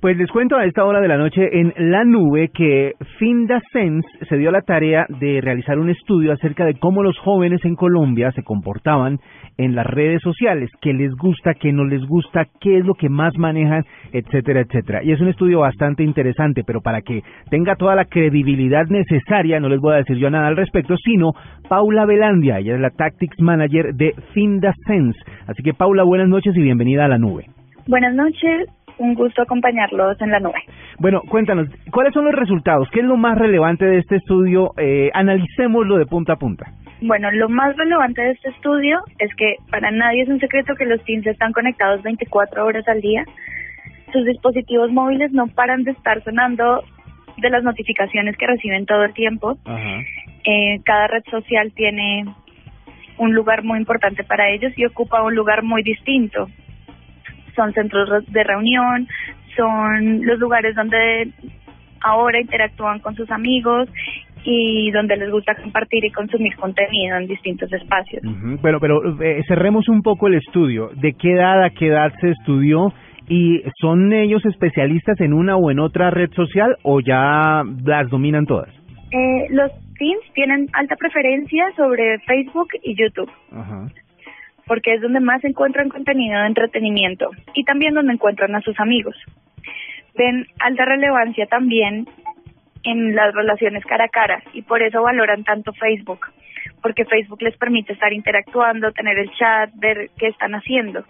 Pues les cuento a esta hora de la noche en La Nube que FindaSense se dio la tarea de realizar un estudio acerca de cómo los jóvenes en Colombia se comportaban en las redes sociales, qué les gusta, qué no les gusta, qué es lo que más manejan, etcétera, etcétera. Y es un estudio bastante interesante, pero para que tenga toda la credibilidad necesaria, no les voy a decir yo nada al respecto, sino Paula Velandia, ella es la Tactics Manager de FindaSense. Así que Paula, buenas noches y bienvenida a La Nube. Buenas noches, un gusto acompañarlos en la nube. Bueno, cuéntanos, ¿cuáles son los resultados? ¿Qué es lo más relevante de este estudio? Eh, analicémoslo de punta a punta. Bueno, lo más relevante de este estudio es que para nadie es un secreto que los teens están conectados 24 horas al día. Sus dispositivos móviles no paran de estar sonando de las notificaciones que reciben todo el tiempo. Eh, cada red social tiene un lugar muy importante para ellos y ocupa un lugar muy distinto son centros de reunión, son los lugares donde ahora interactúan con sus amigos y donde les gusta compartir y consumir contenido en distintos espacios. Pero, pero eh, cerremos un poco el estudio. ¿De qué edad a qué edad se estudió? ¿Y son ellos especialistas en una o en otra red social o ya las dominan todas? Eh, los teens tienen alta preferencia sobre Facebook y YouTube. Ajá porque es donde más encuentran contenido de entretenimiento y también donde encuentran a sus amigos. Ven alta relevancia también en las relaciones cara a cara y por eso valoran tanto Facebook, porque Facebook les permite estar interactuando, tener el chat, ver qué están haciendo.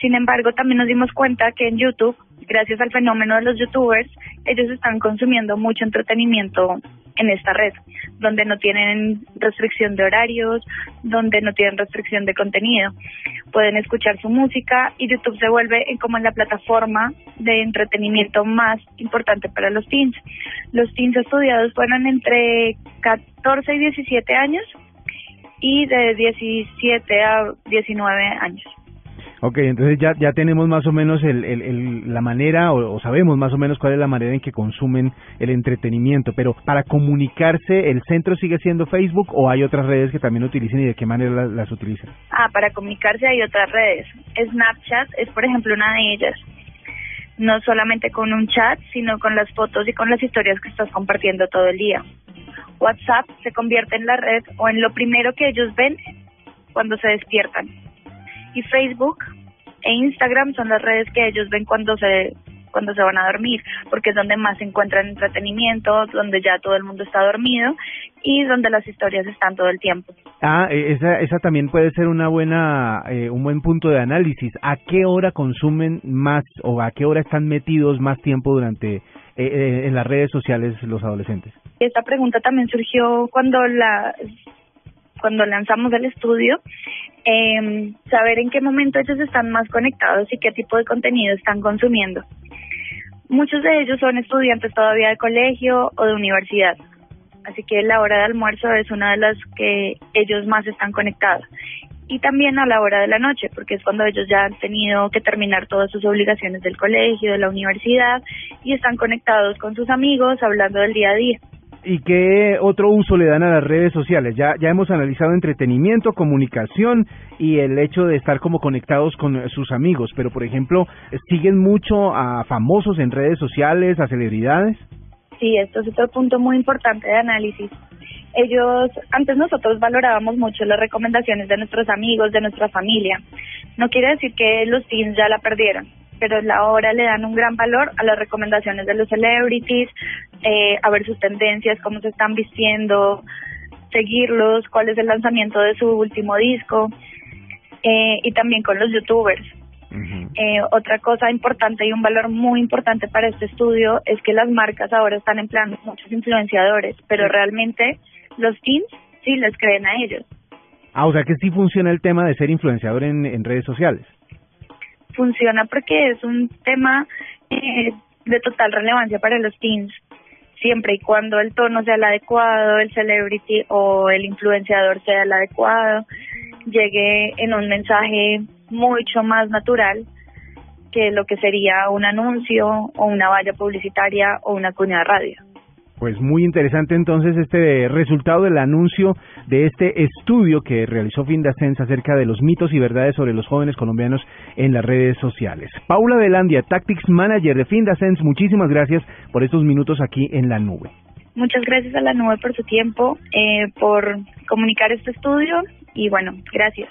Sin embargo, también nos dimos cuenta que en YouTube, gracias al fenómeno de los youtubers, ellos están consumiendo mucho entretenimiento en esta red, donde no tienen restricción de horarios, donde no tienen restricción de contenido. Pueden escuchar su música y YouTube se vuelve como en la plataforma de entretenimiento más importante para los teens. Los teens estudiados fueron entre 14 y 17 años y de 17 a 19 años. Ok, entonces ya, ya tenemos más o menos el, el, la manera o, sabemos más o menos cuál es la manera en que consumen el entretenimiento, pero para comunicarse, ¿el centro sigue siendo Facebook o hay otras redes que también utilicen y de qué manera las, utilizan? Ah, para comunicarse hay otras redes. Snapchat es, por ejemplo, una de ellas. No solamente con un chat, sino con las fotos y con las historias que estás compartiendo todo el día. WhatsApp se convierte en la red o en lo primero que ellos ven cuando se despiertan y Facebook e Instagram son las redes que ellos ven cuando se cuando se van a dormir, porque es donde más se encuentran entretenimiento, donde ya todo el mundo está dormido y donde las historias están todo el tiempo. Ah, e, esa, esa también puede ser una buena, eh, un buen punto de análisis. ¿A qué hora consumen más o a qué hora están metidos más tiempo durante eh, eh, en las redes sociales los adolescentes? Esta pregunta también surgió cuando la cuando lanzamos el estudio, eh, saber en qué momento ellos están más conectados y qué tipo de contenido están consumiendo. Muchos de ellos son estudiantes todavía de colegio o de universidad, así que la hora de almuerzo es una de las que ellos más están conectados. Y también a la hora de la noche, porque es cuando ellos ya han tenido que terminar todas sus obligaciones del colegio, de la universidad, y están conectados con sus amigos, hablando del día a día. ¿Y qué otro uso le dan a las redes sociales? Ya, ya hemos analizado entretenimiento, comunicación y el hecho de estar como conectados con sus amigos, pero por ejemplo, ¿siguen mucho a famosos en redes sociales, a celebridades? Sí, esto es otro punto muy importante de análisis. Ellos, antes nosotros valorábamos mucho las recomendaciones de nuestros amigos, de nuestra familia. No quiere decir que los teens ya la perdieron pero ahora le dan un gran valor a las recomendaciones de los celebrities, eh, a ver sus tendencias, cómo se están vistiendo, seguirlos, cuál es el lanzamiento de su último disco, eh, y también con los youtubers. eh, otra cosa importante y un valor muy importante para este estudio es que las marcas ahora están empleando muchos influenciadores, pero realmente los teens sí les creen a ellos. Ah, o sea que sí funciona el tema de ser influenciador en redes sociales funciona porque es un tema eh, de total relevancia para los teens, siempre y cuando el tono sea el adecuado, el celebrity o el influenciador sea el adecuado, llegue en un mensaje mucho más natural que lo que sería un anuncio o una valla publicitaria o una cuña de radio. Pues muy interesante entonces este resultado del anuncio de este estudio que realizó Findasens acerca de los mitos y verdades sobre los jóvenes colombianos en las redes sociales. Paula Velandia, Tactics Manager de Findasens, muchísimas gracias por estos minutos aquí en la nube. Muchas gracias a la nube por su tiempo, eh, por comunicar este estudio y bueno, gracias.